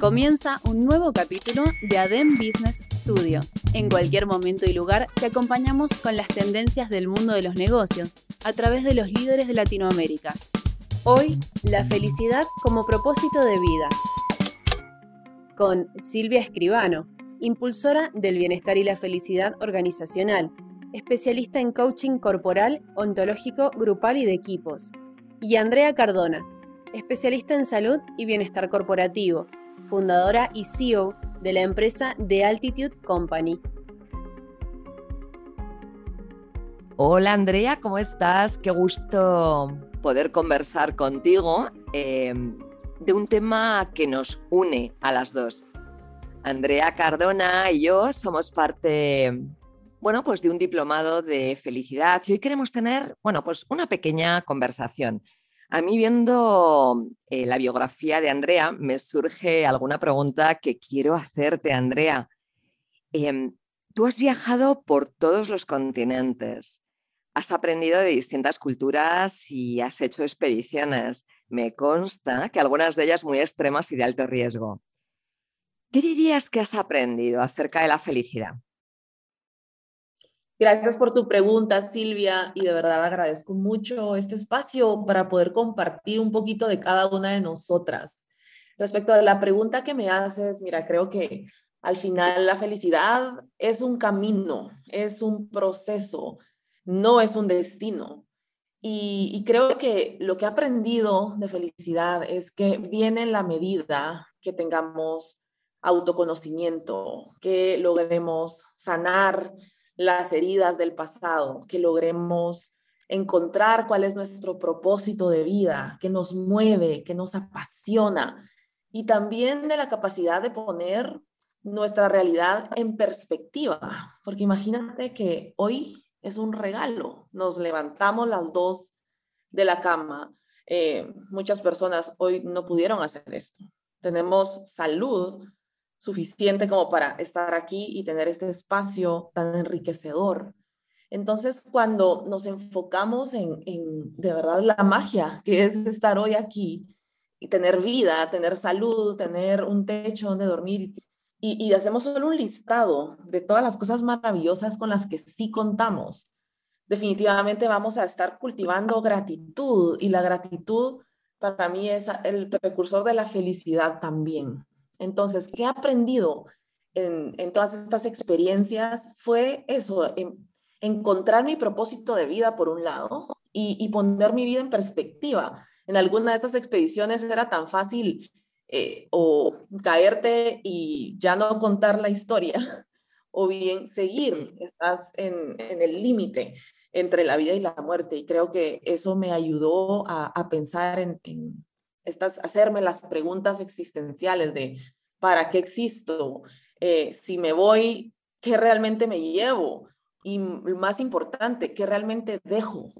Comienza un nuevo capítulo de ADEM Business Studio. En cualquier momento y lugar te acompañamos con las tendencias del mundo de los negocios a través de los líderes de Latinoamérica. Hoy, la felicidad como propósito de vida. Con Silvia Escribano, impulsora del bienestar y la felicidad organizacional, especialista en coaching corporal, ontológico, grupal y de equipos. Y Andrea Cardona, especialista en salud y bienestar corporativo, fundadora y CEO de la empresa The Altitude Company. Hola Andrea, ¿cómo estás? Qué gusto poder conversar contigo eh, de un tema que nos une a las dos. Andrea Cardona y yo somos parte, bueno, pues de un diplomado de felicidad y hoy queremos tener, bueno, pues una pequeña conversación. A mí viendo eh, la biografía de Andrea me surge alguna pregunta que quiero hacerte, Andrea. Em, tú has viajado por todos los continentes, has aprendido de distintas culturas y has hecho expediciones. Me consta que algunas de ellas muy extremas y de alto riesgo. ¿Qué dirías que has aprendido acerca de la felicidad? Gracias por tu pregunta, Silvia, y de verdad agradezco mucho este espacio para poder compartir un poquito de cada una de nosotras. Respecto a la pregunta que me haces, mira, creo que al final la felicidad es un camino, es un proceso, no es un destino. Y, creo que lo que he aprendido de felicidad es que viene en la medida que tengamos autoconocimiento, que logremos sanar las heridas del pasado, que logremos encontrar cuál es nuestro propósito de vida, que nos mueve, que nos apasiona, y también de la capacidad de poner nuestra realidad en perspectiva, porque imagínate que hoy es un regalo, nos levantamos las dos de la cama, eh, muchas personas hoy no pudieron hacer esto, tenemos salud, suficiente como para estar aquí y tener este espacio tan enriquecedor. Entonces, cuando nos enfocamos en, de verdad la magia que es estar hoy aquí y tener vida, tener salud, tener un techo donde dormir y, y hacemos solo un listado de todas las cosas maravillosas con las que sí contamos, definitivamente vamos a estar cultivando gratitud y la gratitud para mí es el precursor de la felicidad también. Entonces, ¿qué he aprendido en, todas estas experiencias? Fue eso, encontrar mi propósito de vida por un lado y, poner mi vida en perspectiva. En alguna de estas expediciones era tan fácil eh, o caerte y ya no contar la historia, o bien seguir, estás en, el límite entre la vida y la muerte. Y creo que eso me ayudó a, pensar en, hacerme las preguntas existenciales de ¿para qué existo? Eh, si me voy, ¿qué realmente me llevo? Y más importante, ¿qué realmente dejo?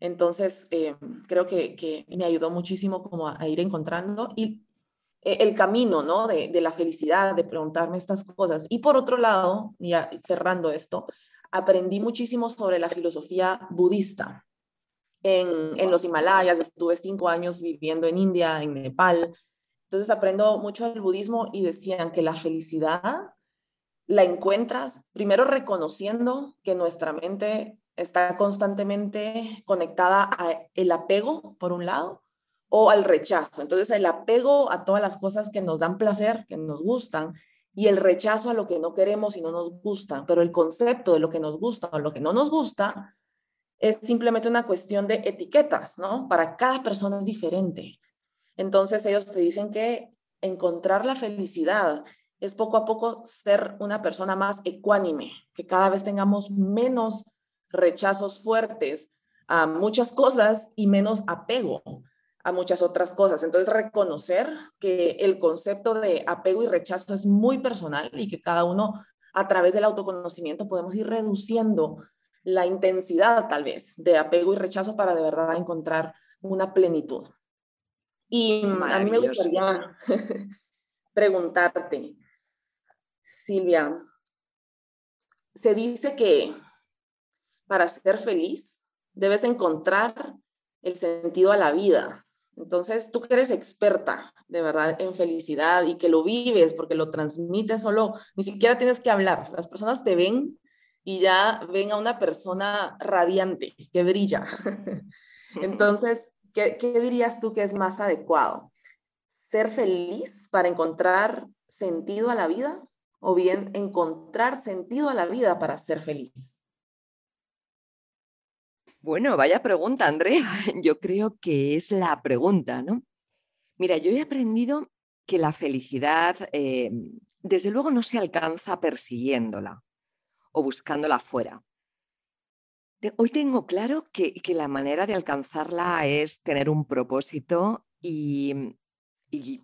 Entonces, eh, creo que, me ayudó muchísimo como a, ir encontrando y eh, el camino, ¿no? De, de, la felicidad, de preguntarme estas cosas. Y por otro lado, ya cerrando esto, aprendí muchísimo sobre la filosofía budista en, los Himalayas, estuve cinco años viviendo en India, en Nepal. Entonces aprendo mucho del budismo y decían que la felicidad la encuentras primero reconociendo que nuestra mente está constantemente conectada a el apego, por un lado, o al rechazo. Entonces, el apego a todas las cosas que nos dan placer, que nos gustan, y el rechazo a lo que no queremos y no nos gusta. Pero el concepto de lo que nos gusta o lo que no nos gusta es simplemente una cuestión de etiquetas, ¿no? Para cada persona es diferente. Entonces, ellos te dicen que encontrar la felicidad es poco a poco ser una persona más ecuánime, que cada vez tengamos menos rechazos fuertes a muchas cosas y menos apego a muchas otras cosas. Entonces, reconocer que el concepto de apego y rechazo es muy personal y que cada uno a través del autoconocimiento podemos ir reduciendo la intensidad tal vez de apego y rechazo para de verdad encontrar una plenitud. Y a mí me gustaría preguntarte, Silvia, se dice que para ser feliz debes encontrar el sentido a la vida. Entonces, tú que eres experta de verdad en felicidad y que lo vives porque lo transmites solo, ni siquiera tienes que hablar. Las personas te ven y ya ven a una persona radiante, que brilla. Entonces, ¿qué, ¿qué, dirías tú que es más adecuado? ¿Ser feliz para encontrar sentido a la vida o bien encontrar sentido a la vida para ser feliz? Bueno, vaya pregunta, Andrea. Yo creo que es la pregunta, ¿no? Mira, yo he aprendido que la felicidad, eh, desde luego, no se alcanza persiguiéndola o buscándola fuera. Hoy tengo claro que, la manera de alcanzarla es tener un propósito y, y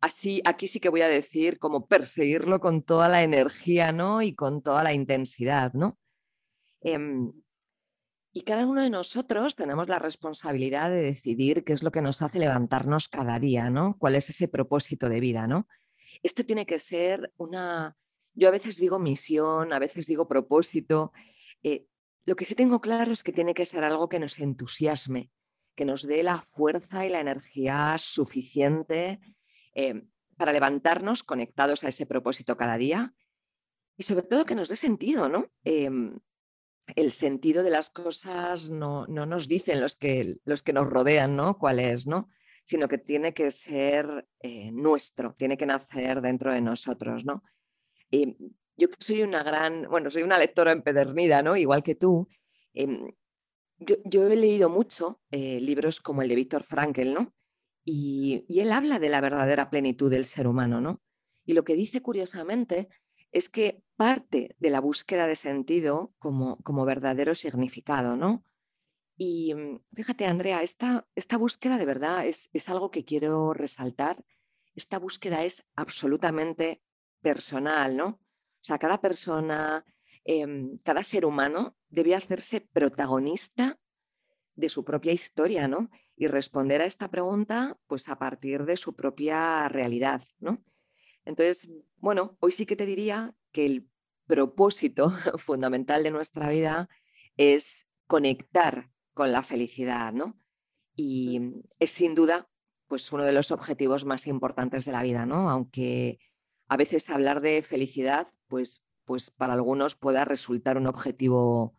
así, aquí sí que voy a decir como perseguirlo con toda la energía, ¿no? Y con toda la intensidad, ¿no? Em, y cada uno de nosotros tenemos la responsabilidad de decidir qué es lo que nos hace levantarnos cada día, ¿no? ¿Cuál es ese propósito de vida, ¿no? Esto tiene que ser una, yo a veces digo misión, a veces digo propósito. Eh, lo que sí tengo claro es que tiene que ser algo que nos entusiasme, que nos dé la fuerza y la energía suficiente eh, para levantarnos conectados a ese propósito cada día y sobre todo que nos dé sentido, ¿no? Em, el sentido de las cosas no, nos dicen los que, los que nos rodean, ¿no? ¿Cuál es, no? Sino que tiene que ser eh, nuestro, tiene que nacer dentro de nosotros, ¿no? Em, yo soy una gran, bueno, soy una lectora empedernida, ¿no? Igual que tú. Em, yo, he leído mucho eh, libros como el de Víctor Frankel, ¿no? Y, él habla de la verdadera plenitud del ser humano, ¿no? Y lo que dice curiosamente es que parte de la búsqueda de sentido como, como verdadero significado, ¿no? Y mm, fíjate, Andrea, esta, esta búsqueda de verdad es, es, algo que quiero resaltar. Esta búsqueda es absolutamente personal, ¿no? O sea, cada persona, em, cada ser humano debe hacerse protagonista de su propia historia, ¿no? Y responder a esta pregunta, pues a partir de su propia realidad, ¿no? Entonces, bueno, hoy sí que te diría que el propósito fundamental de nuestra vida es conectar con la felicidad, ¿no? Y es sin duda, pues uno de los objetivos más importantes de la vida, ¿no? Aunque a veces hablar de felicidad, pues, pues para algunos pueda resultar un objetivo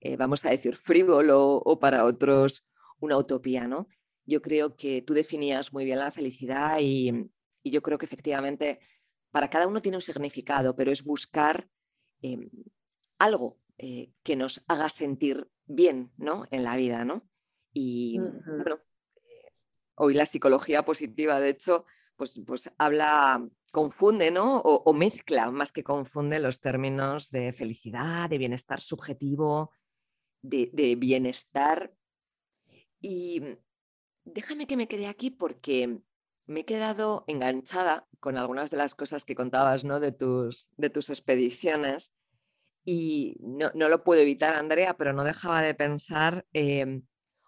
eh, vamos a decir, frívolo o para otros una utopía, ¿no? Yo creo que tú definías muy bien la felicidad y, yo creo que efectivamente para cada uno tiene un significado, pero es buscar em, algo eh, que nos haga sentir bien, ¿no? En la vida, ¿no? Y bueno, eh, hoy la psicología positiva, de hecho, pues, pues habla, confunde, ¿no? o, mezcla más que confunde los términos de felicidad, de bienestar subjetivo, de, bienestar. Y déjame que me quede aquí porque me he quedado enganchada con algunas de las cosas que contabas ¿no? de, tus, de tus expediciones y no, lo puedo evitar, Andrea, pero no dejaba de pensar em,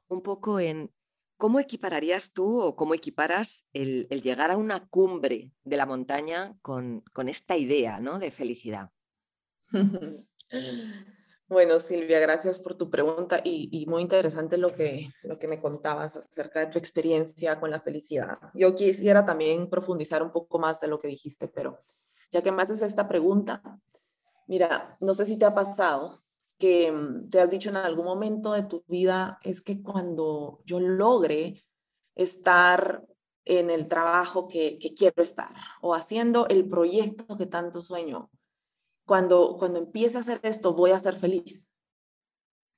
un poco en cómo equipararías tú o cómo equiparas el, el llegar a una cumbre de la montaña con, con esta idea ¿no? de felicidad. Bueno, Silvia, gracias por tu pregunta y, muy interesante lo que, lo que me contabas acerca de tu experiencia con la felicidad. Yo quisiera también profundizar un poco más de lo que dijiste, pero ya que me haces esta pregunta, mira, no sé si te ha pasado que mm, te has dicho en algún momento de tu vida, es que cuando yo logre estar en el trabajo que, quiero estar o haciendo el proyecto que tanto sueño. Cuando, cuando empiece a hacer esto, voy a ser feliz.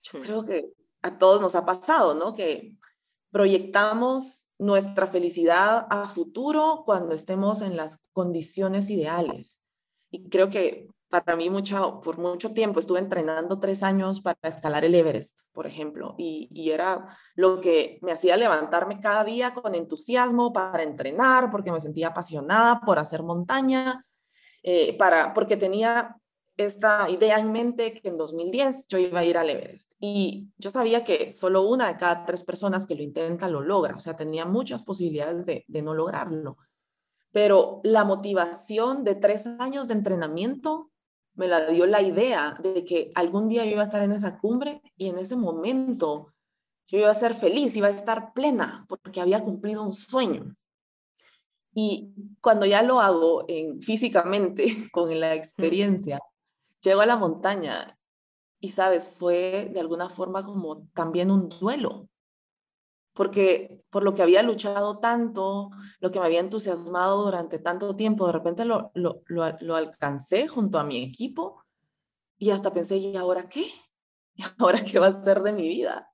Yo hmm. creo que a todos nos ha pasado, ¿no? Que proyectamos nuestra felicidad a futuro cuando estemos en las condiciones ideales. Y creo que para mí mucho, por mucho tiempo estuve entrenando tres años para escalar el Everest, por ejemplo, y, y, era lo que me hacía levantarme cada día con entusiasmo para entrenar, porque me sentía apasionada por hacer montaña, eh, para, porque tenía esta idea en mente que en 2010 yo iba a ir al Everest. Y yo sabía que solo una de cada tres personas que lo intenta lo logra, o sea, tenía muchas posibilidades de, de no lograrlo. Pero la motivación de tres años de entrenamiento me la dio la idea de que algún día yo iba a estar en esa cumbre y en ese momento yo iba a ser feliz, iba a estar plena porque había cumplido un sueño. Y cuando ya lo hago en, físicamente, con la experiencia, llego a la montaña y, sabes, fue de alguna forma como también un duelo, porque por lo que había luchado tanto, lo que me había entusiasmado durante tanto tiempo, de repente lo, lo, lo, alcancé junto a mi equipo y hasta pensé, ¿y ahora qué? ¿Y ahora qué va a ser de mi vida?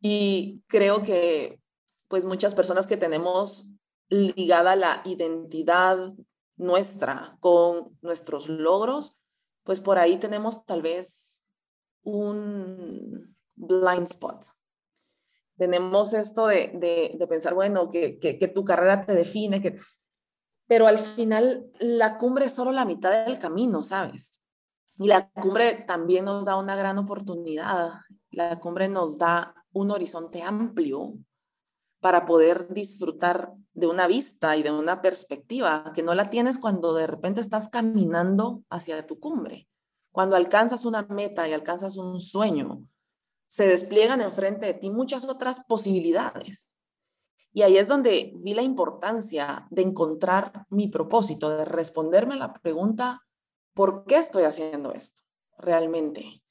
Y creo que pues muchas personas que tenemos ligada la identidad nuestra con nuestros logros, pues por ahí tenemos tal vez un blind spot, tenemos esto de, de, pensar, bueno, que, que, tu carrera te define, pero al final la cumbre es solo la mitad del camino, ¿sabes? Y la cumbre también nos da una gran oportunidad. La cumbre nos da un horizonte amplio para poder disfrutar de una vista y de una perspectiva que no la tienes cuando de repente estás caminando hacia tu cumbre. Cuando alcanzas una meta y alcanzas un sueño, se despliegan enfrente de ti muchas otras posibilidades. Y ahí es donde vi la importancia de encontrar mi propósito, de responderme la pregunta, ¿por qué estoy haciendo esto realmente?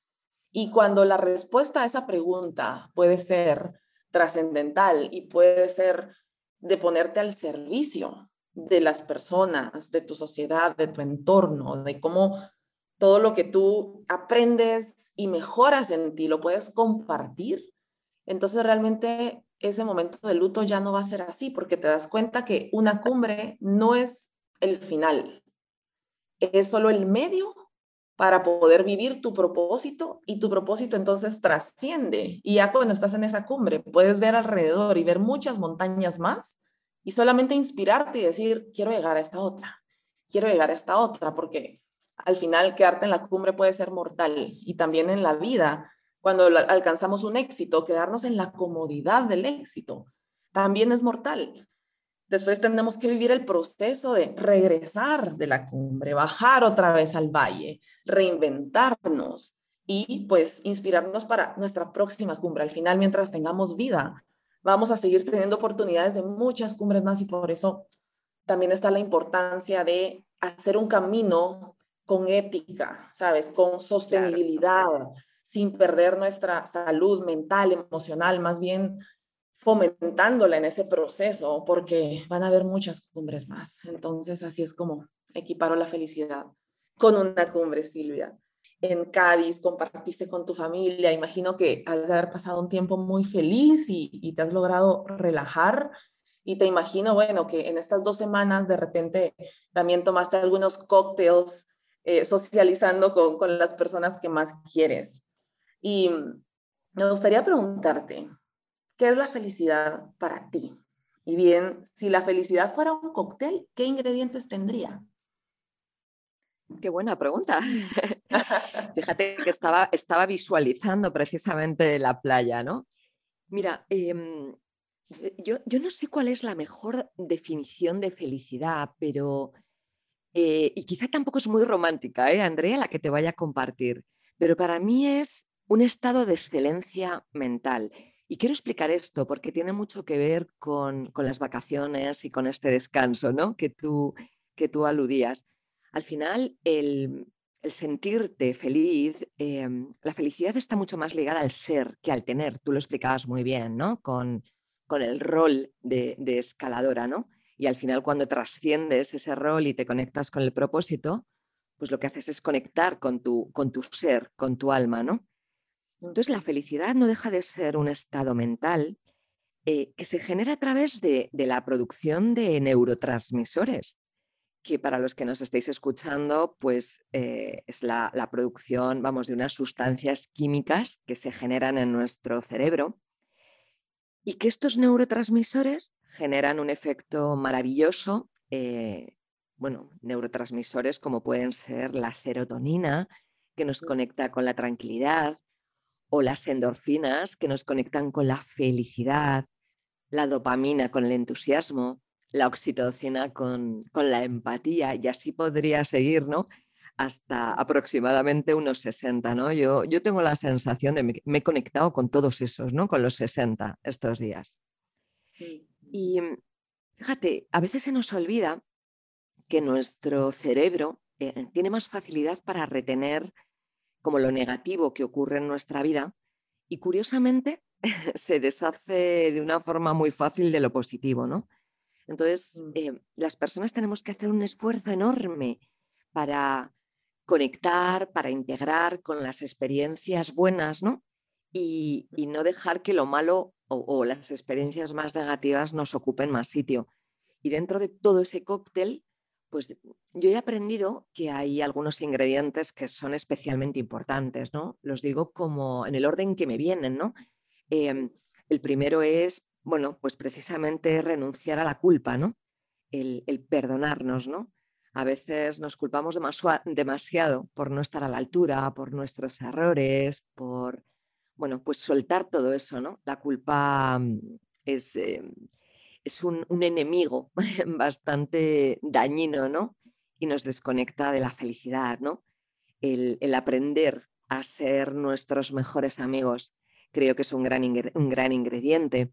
Y cuando la respuesta a esa pregunta puede ser trascendental y puede ser de ponerte al servicio de las personas, de tu sociedad, de tu entorno, de cómo todo lo que tú aprendes y mejoras en ti lo puedes compartir, entonces realmente ese momento de luto ya no va a ser así, porque te das cuenta que una cumbre no es el final, es solo el medio para poder vivir tu propósito y tu propósito entonces trasciende. Y ya cuando estás en esa cumbre puedes ver alrededor y ver muchas montañas más y solamente inspirarte y decir, quiero llegar a esta otra, quiero llegar a esta otra, porque al final quedarte en la cumbre puede ser mortal y también en la vida, cuando alcanzamos un éxito, quedarnos en la comodidad del éxito, también es mortal. Después tenemos que vivir el proceso de regresar de la cumbre, bajar otra vez al valle, reinventarnos y pues inspirarnos para nuestra próxima cumbre. Al final, mientras tengamos vida, vamos a seguir teniendo oportunidades de muchas cumbres más y por eso también está la importancia de hacer un camino con ética, ¿sabes? Con sostenibilidad, sin perder nuestra salud mental, emocional, más bien fomentándola en ese proceso, porque van a haber muchas cumbres más. Entonces, así es como equiparo la felicidad con una cumbre, Silvia. En Cádiz compartiste con tu familia, imagino que has de haber pasado un tiempo muy feliz y, y te has logrado relajar. Y te imagino, bueno, que en estas dos semanas de repente también tomaste algunos cócteles eh, socializando con, con las personas que más quieres. Y me gustaría preguntarte, ¿qué es la felicidad para ti? Y bien, si la felicidad fuera un cóctel, ¿qué ingredientes tendría? Qué buena pregunta. Fíjate que estaba, estaba visualizando precisamente la playa, ¿no? Mira, em, yo, yo, no sé cuál es la mejor definición de felicidad, pero eh, y quizá tampoco es muy romántica, ¿eh, Andrea, la que te vaya a compartir, pero para mí es un estado de excelencia mental. Y quiero explicar esto porque tiene mucho que ver con, las vacaciones y con este descanso ¿no? que, tú, que tú aludías. Al final, el, sentirte feliz, em, la felicidad está mucho más ligada al ser que al tener. Tú lo explicabas muy bien, ¿no? Con, con el rol de, de escaladora, ¿no? Y al final cuando trasciendes ese rol y te conectas con el propósito, pues lo que haces es conectar con tu, con tu ser, con tu alma, ¿no? Entonces la felicidad no deja de ser un estado mental eh, que se genera a través de, la producción de neurotransmisores, que para los que nos estéis escuchando, pues eh, es la, la, producción, vamos, de unas sustancias químicas que se generan en nuestro cerebro y que estos neurotransmisores generan un efecto maravilloso, eh, bueno, neurotransmisores como pueden ser la serotonina, que nos conecta con la tranquilidad, o las endorfinas, que nos conectan con la felicidad, la dopamina con el entusiasmo, la oxitocina con, con la empatía, y así podría seguir, ¿no? Hasta aproximadamente unos 60, ¿no? Yo, yo tengo la sensación de que me he conectado con todos esos, ¿no? Con los 60 estos días. Y fíjate, a veces se nos olvida que nuestro cerebro eh, tiene más facilidad para retener como lo negativo que ocurre en nuestra vida y curiosamente se deshace de una forma muy fácil de lo positivo, ¿no? Entonces, mm. eh, las personas tenemos que hacer un esfuerzo enorme para conectar, para integrar con las experiencias buenas, ¿no? Y, no dejar que lo malo o, las experiencias más negativas nos ocupen más sitio. Y dentro de todo ese cóctel, pues yo he aprendido que hay algunos ingredientes que son especialmente importantes, ¿no? Los digo como en el orden que me vienen, ¿no? Em, el primero es, bueno, pues precisamente renunciar a la culpa, ¿no? El, perdonarnos, ¿no? A veces nos culpamos demasiado por no estar a la altura, por nuestros errores, por, bueno, pues soltar todo eso, ¿no? La culpa mm, es, em, es un, enemigo bastante dañino, ¿no? Y nos desconecta de la felicidad, ¿no? El, aprender a ser nuestros mejores amigos creo que es un gran, un gran ingrediente.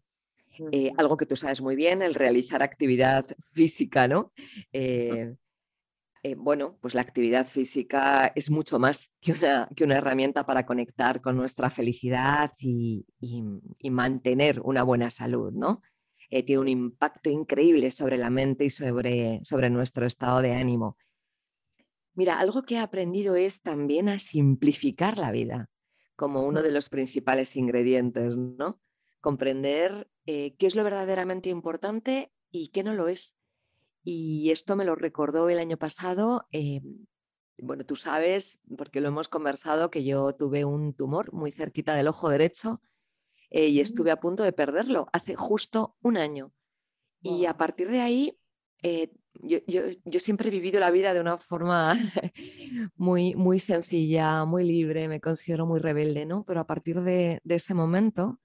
Eh, algo que tú sabes muy bien, el realizar actividad física, ¿no? Eh, eh, bueno, pues la actividad física es mucho más que una, que una herramienta para conectar con nuestra felicidad y, mantener una buena salud, ¿no? Eh, tiene un impacto increíble sobre la mente y sobre, sobre nuestro estado de ánimo. Mira, algo que he aprendido es también a simplificar la vida como uno de los principales ingredientes, ¿no? Comprender eh, qué es lo verdaderamente importante y qué no lo es. Y esto me lo recordó el año pasado. Eh, bueno, tú sabes, porque lo hemos conversado, que yo tuve un tumor muy cerquita del ojo derecho eh, y estuve a punto de perderlo hace justo un año. Y a partir de ahí, eh, yo, yo, siempre he vivido la vida de una forma muy, muy sencilla, muy libre, me considero muy rebelde, ¿no? Pero a partir de, de ese momento,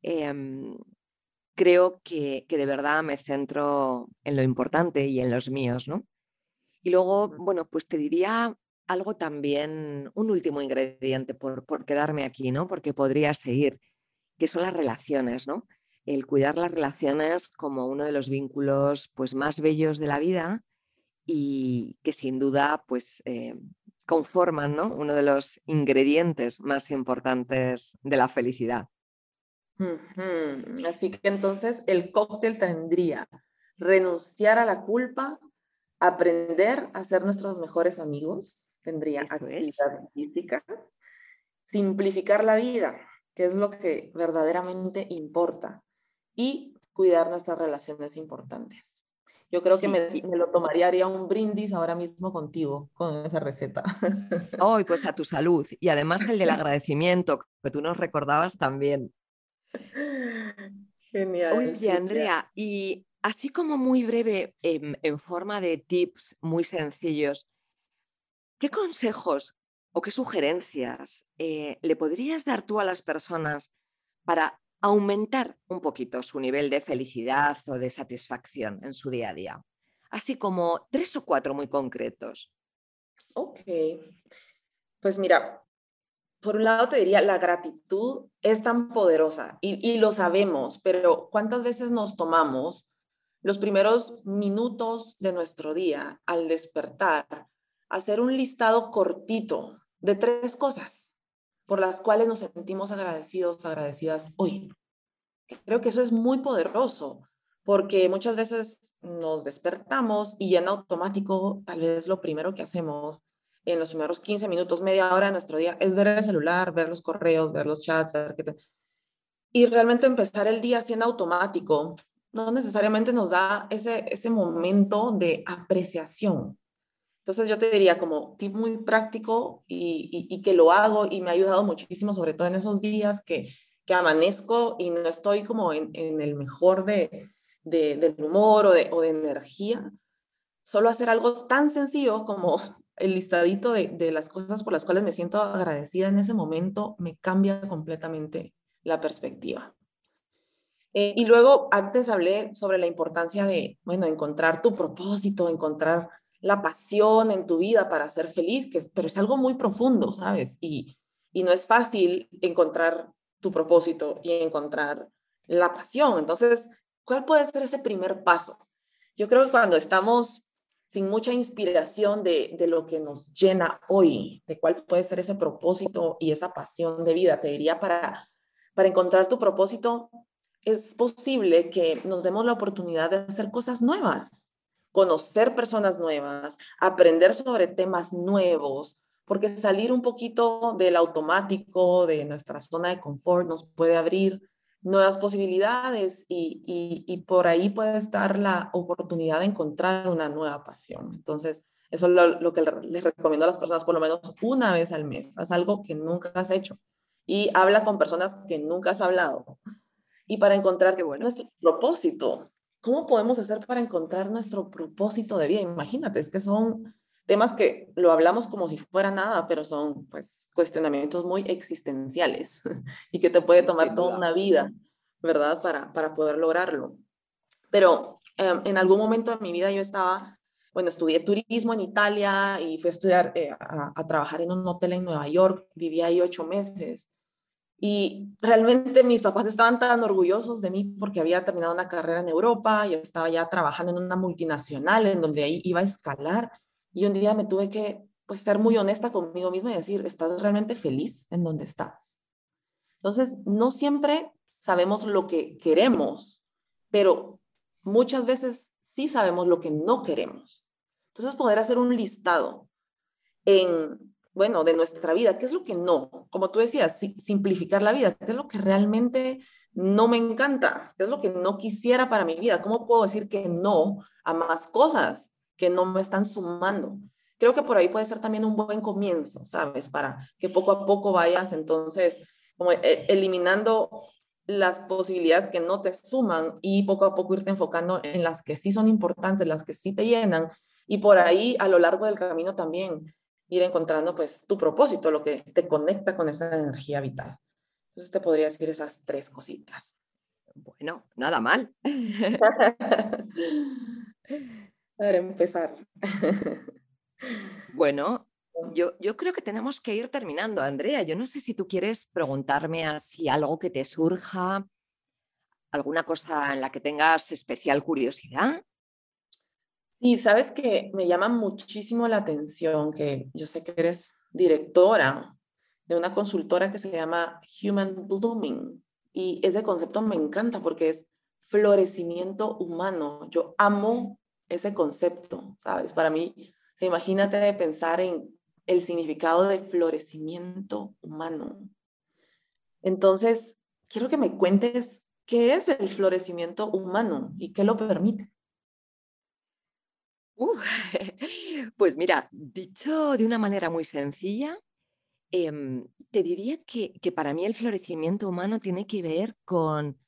em, creo que, que, de verdad me centro en lo importante y en los míos, ¿no? Y luego, bueno, pues te diría algo también, un último ingrediente por, por quedarme aquí, ¿no? Porque podría seguir que son las relaciones, ¿no? El cuidar las relaciones como uno de los vínculos pues, más bellos de la vida y que sin duda pues, eh, conforman ¿no? uno de los ingredientes más importantes de la felicidad. Así que entonces el cóctel tendría renunciar a la culpa, aprender a ser nuestros mejores amigos, tendría actividad física, simplificar la vida, que es lo que verdaderamente importa, y cuidar nuestras relaciones importantes. Yo creo que me, lo tomaría, haría un brindis ahora mismo contigo, con esa receta. Hoy, pues a tu salud. Y además el del agradecimiento, que tú nos recordabas también. Genial. Oye, Andrea, y así como muy breve, en, en forma de tips muy sencillos, ¿qué consejos o qué sugerencias eh, le podrías dar tú a las personas para aumentar un poquito su nivel de felicidad o de satisfacción en su día a día? Así como tres o cuatro muy concretos. Ok, pues mira, por un lado te diría, la gratitud es tan poderosa y, lo sabemos, pero ¿cuántas veces nos tomamos los primeros minutos de nuestro día al despertar? hacer un listado cortito de tres cosas por las cuales nos sentimos agradecidos, agradecidas hoy. creo que eso es muy poderoso, porque muchas veces nos despertamos y en automático, tal vez lo primero que hacemos en los primeros 15 minutos, media hora de nuestro día, es ver el celular, ver los correos, ver los chats, ver qué y realmente empezar el día siendo automático, no necesariamente nos da ese, ese momento de apreciación. Entonces yo te diría como tip muy práctico y, y, que lo hago y me ha ayudado muchísimo, sobre todo en esos días que, que amanezco y no estoy como en, en el mejor de, de, del humor o de, o de energía. Solo hacer algo tan sencillo como el listadito de, de las cosas por las cuales me siento agradecida en ese momento me cambia completamente la perspectiva. Eh, y luego, antes hablé sobre la importancia de, bueno, encontrar tu propósito, encontrar la pasión en tu vida para ser feliz, que es, pero es algo muy profundo, ¿sabes? Y, y no es fácil encontrar tu propósito y encontrar la pasión. Entonces, ¿cuál puede ser ese primer paso? Yo creo que cuando estamos sin mucha inspiración de, de, lo que nos llena hoy, de cuál puede ser ese propósito y esa pasión de vida, te diría para, para encontrar tu propósito, es posible que nos demos la oportunidad de hacer cosas nuevas, conocer personas nuevas, aprender sobre temas nuevos, porque salir un poquito del automático, de nuestra zona de confort, nos puede abrir nuevas posibilidades y, y, por ahí puede estar la oportunidad de encontrar una nueva pasión. Entonces, eso es lo, lo, que les recomiendo a las personas, por lo menos una vez al mes. Haz algo que nunca has hecho y habla con personas que nunca has hablado. Y para encontrar nuestro propósito, ¿cómo podemos hacer para encontrar nuestro propósito de vida? Imagínate, es que son temas que lo hablamos como si fuera nada, pero son pues cuestionamientos muy existenciales y que te puede tomar toda una vida, ¿verdad? Para, para poder lograrlo. Pero em, en algún momento de mi vida yo estaba, bueno, estudié turismo en Italia y fui a estudiar, eh, a, a, trabajar en un hotel en Nueva York, viví ahí ocho meses y realmente mis papás estaban tan orgullosos de mí porque había terminado una carrera en Europa y estaba ya trabajando en una multinacional en donde ahí iba a escalar. Y un día me tuve que pues ser muy honesta conmigo misma y decir, ¿estás realmente feliz en donde estás? Entonces, no siempre sabemos lo que queremos, pero muchas veces sí sabemos lo que no queremos. Entonces, poder hacer un listado en bueno, de nuestra vida, qué es lo que no, como tú decías, simplificar la vida, qué es lo que realmente no me encanta, qué es lo que no quisiera para mi vida, cómo puedo decir que no a más cosas que no me están sumando. Creo que por ahí puede ser también un buen comienzo, ¿sabes? Para que poco a poco vayas entonces como e, eliminando las posibilidades que no te suman y poco a poco irte enfocando en las que sí son importantes, las que sí te llenan y por ahí a lo largo del camino también ir encontrando pues tu propósito, lo que te conecta con esa energía vital. Entonces te podría decir esas tres cositas. Bueno, nada mal. Para empezar. Bueno, yo, yo, creo que tenemos que ir terminando, Andrea. Yo no sé si tú quieres preguntarme así algo que te surja, alguna cosa en la que tengas especial curiosidad. Sí, sabes que me llama muchísimo la atención que yo sé que eres directora de una consultora que se llama Human Blooming y ese concepto me encanta porque es florecimiento humano. Yo amo ese concepto, ¿sabes? Para mí, imagínate pensar en el significado de florecimiento humano. Entonces, quiero que me cuentes qué es el florecimiento humano y qué lo permite. pues mira, dicho de una manera muy sencilla, em, te diría que, para mí el florecimiento humano tiene que ver con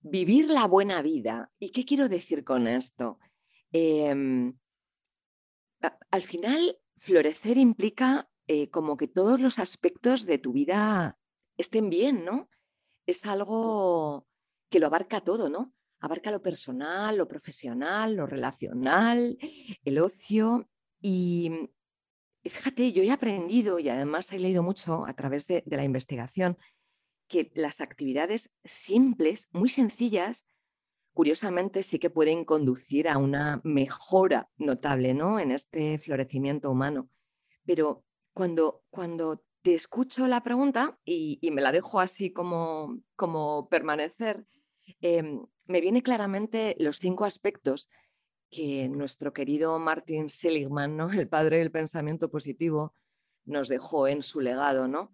vivir la buena vida. ¿Y qué quiero decir con esto? Em, al final, florecer implica eh, como que todos los aspectos de tu vida estén bien, ¿no? Es algo que lo abarca todo, ¿no? abarca lo personal, lo profesional, lo relacional, el ocio. Y fíjate, yo he aprendido y además he leído mucho a través de, la investigación que las actividades simples, muy sencillas, curiosamente sí que pueden conducir a una mejora notable ¿no? en este florecimiento humano. Pero cuando, cuando te escucho la pregunta y, me la dejo así como, como permanecer, em, me viene claramente los cinco aspectos que nuestro querido Martin Seligman, ¿no? el padre del pensamiento positivo, nos dejó en su legado, ¿no?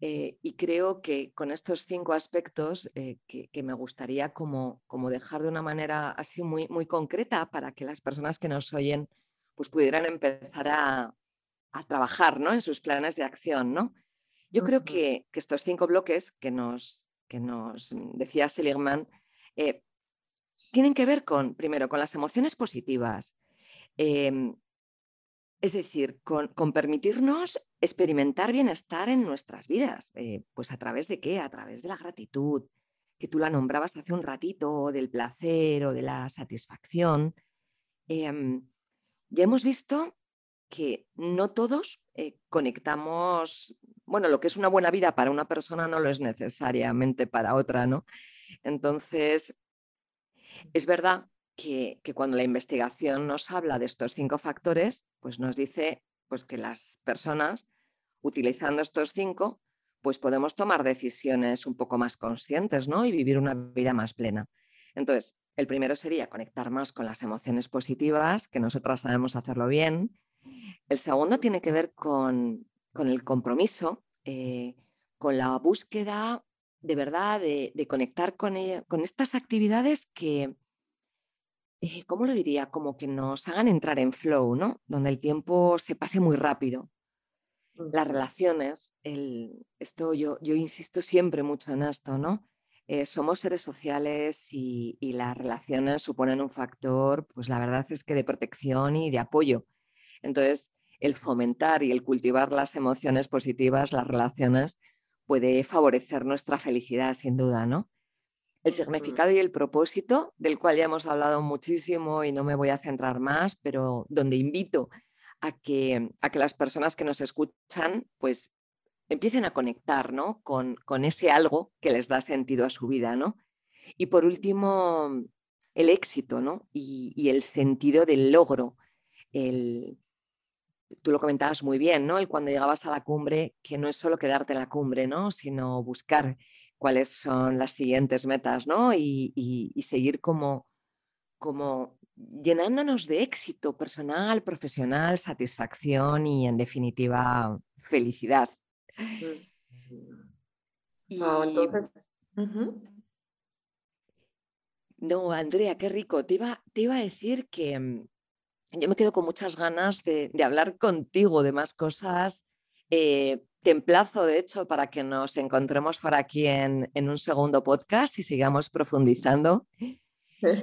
Eh, y creo que con estos cinco aspectos eh, que, me gustaría como, como, dejar de una manera así muy, muy concreta para que las personas que nos oyen pues pudieran empezar a, a trabajar ¿no? en sus planes de acción. ¿no? Yo creo que, que, estos cinco bloques que nos, que nos decía Seligman eh, tienen que ver con, primero, con las emociones positivas. Em, es decir, con, permitirnos experimentar bienestar en nuestras vidas. Eh, pues a través de qué? A través de la gratitud, que tú la nombrabas hace un ratito, del placer o de la satisfacción. Em, ya hemos visto que no todos eh, conectamos, bueno, lo que es una buena vida para una persona no lo es necesariamente para otra, ¿no? Entonces, es verdad que, cuando la investigación nos habla de estos cinco factores, pues nos dice pues que las personas, utilizando estos cinco, pues podemos tomar decisiones un poco más conscientes, ¿no? Y vivir una vida más plena. Entonces, el primero sería conectar más con las emociones positivas, que nosotras sabemos hacerlo bien. El segundo tiene que ver con, el compromiso, eh, con la búsqueda de verdad de, conectar con, con estas actividades que, eh, ¿cómo lo diría? Como que nos hagan entrar en flow, ¿no? Donde el tiempo se pase muy rápido. Las relaciones, el, esto yo, yo insisto siempre mucho en esto, ¿no? Eh, somos seres sociales y, y, las relaciones suponen un factor, pues la verdad es que de protección y de apoyo. Entonces, el fomentar y el cultivar las emociones positivas, las relaciones, puede favorecer nuestra felicidad, sin duda, ¿no? El significado y el propósito, del cual ya hemos hablado muchísimo y no me voy a centrar más, pero donde invito a que, a que las personas que nos escuchan pues empiecen a conectar ¿no? con, con ese algo que les da sentido a su vida. ¿no? Y por último, el éxito ¿no? y, y el sentido del logro. El, tú lo comentabas muy bien, ¿no? El cuando llegabas a la cumbre, que no es solo quedarte en la cumbre, ¿no? Sino buscar cuáles son las siguientes metas, ¿no? Y, seguir como, como llenándonos de éxito personal, profesional, satisfacción y en definitiva felicidad. entonces... No, Andrea, qué rico. Te iba, te iba a decir que mm, yo me quedo con muchas ganas de, hablar contigo de más cosas. Eh, te emplazo, de hecho, para que nos encontremos por aquí en, un segundo podcast y sigamos profundizando.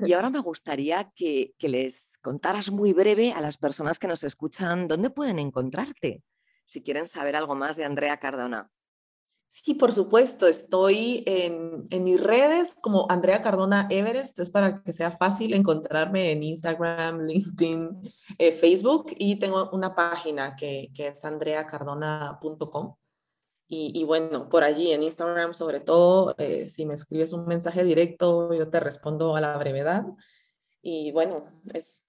Y ahora me gustaría que, que, les contaras muy breve a las personas que nos escuchan dónde pueden encontrarte, si quieren saber algo más de Andrea Cardona. Sí, por supuesto, estoy en, mis redes como Andrea Cardona Everest, es para que sea fácil encontrarme en Instagram, LinkedIn, eh, Facebook y tengo una página que, que es andreacardona.com. Y, y, bueno, por allí en Instagram sobre todo, eh, si me escribes un mensaje directo, yo te respondo a la brevedad. Y bueno, es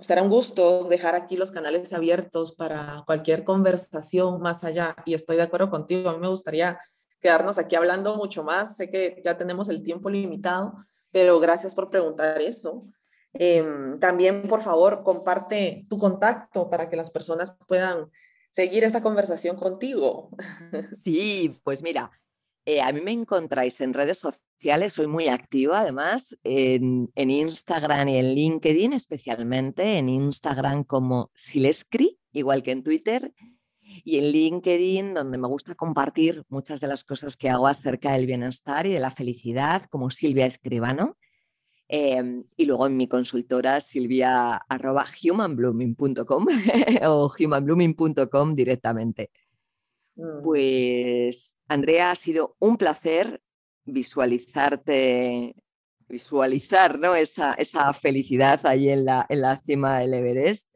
será un gusto dejar aquí los canales abiertos para cualquier conversación más allá. Y estoy de acuerdo contigo, a mí me gustaría quedarnos aquí hablando mucho más. Sé que ya tenemos el tiempo limitado, pero gracias por preguntar eso. Em, también, por favor, comparte tu contacto para que las personas puedan seguir esta conversación contigo. Sí, pues mira, eh, a mí me encontráis en redes sociales, soy muy activa además, en, Instagram y en LinkedIn, especialmente en Instagram como Silescri, igual que en Twitter, y en LinkedIn, donde me gusta compartir muchas de las cosas que hago acerca del bienestar y de la felicidad, como Silvia Escribano. Em, y luego en mi consultora silvia.humanblooming.com o humanblooming.com directamente. Mm. Pues, Andrea, ha sido un placer visualizarte, visualizar ¿no? esa, esa felicidad ahí en la, en la cima del Everest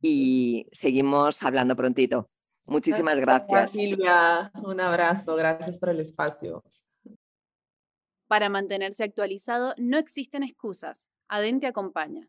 y seguimos hablando prontito. Muchísimas gracias. Silvia, un abrazo, gracias por el espacio. Para mantenerse actualizado no existen excusas. Adente acompaña.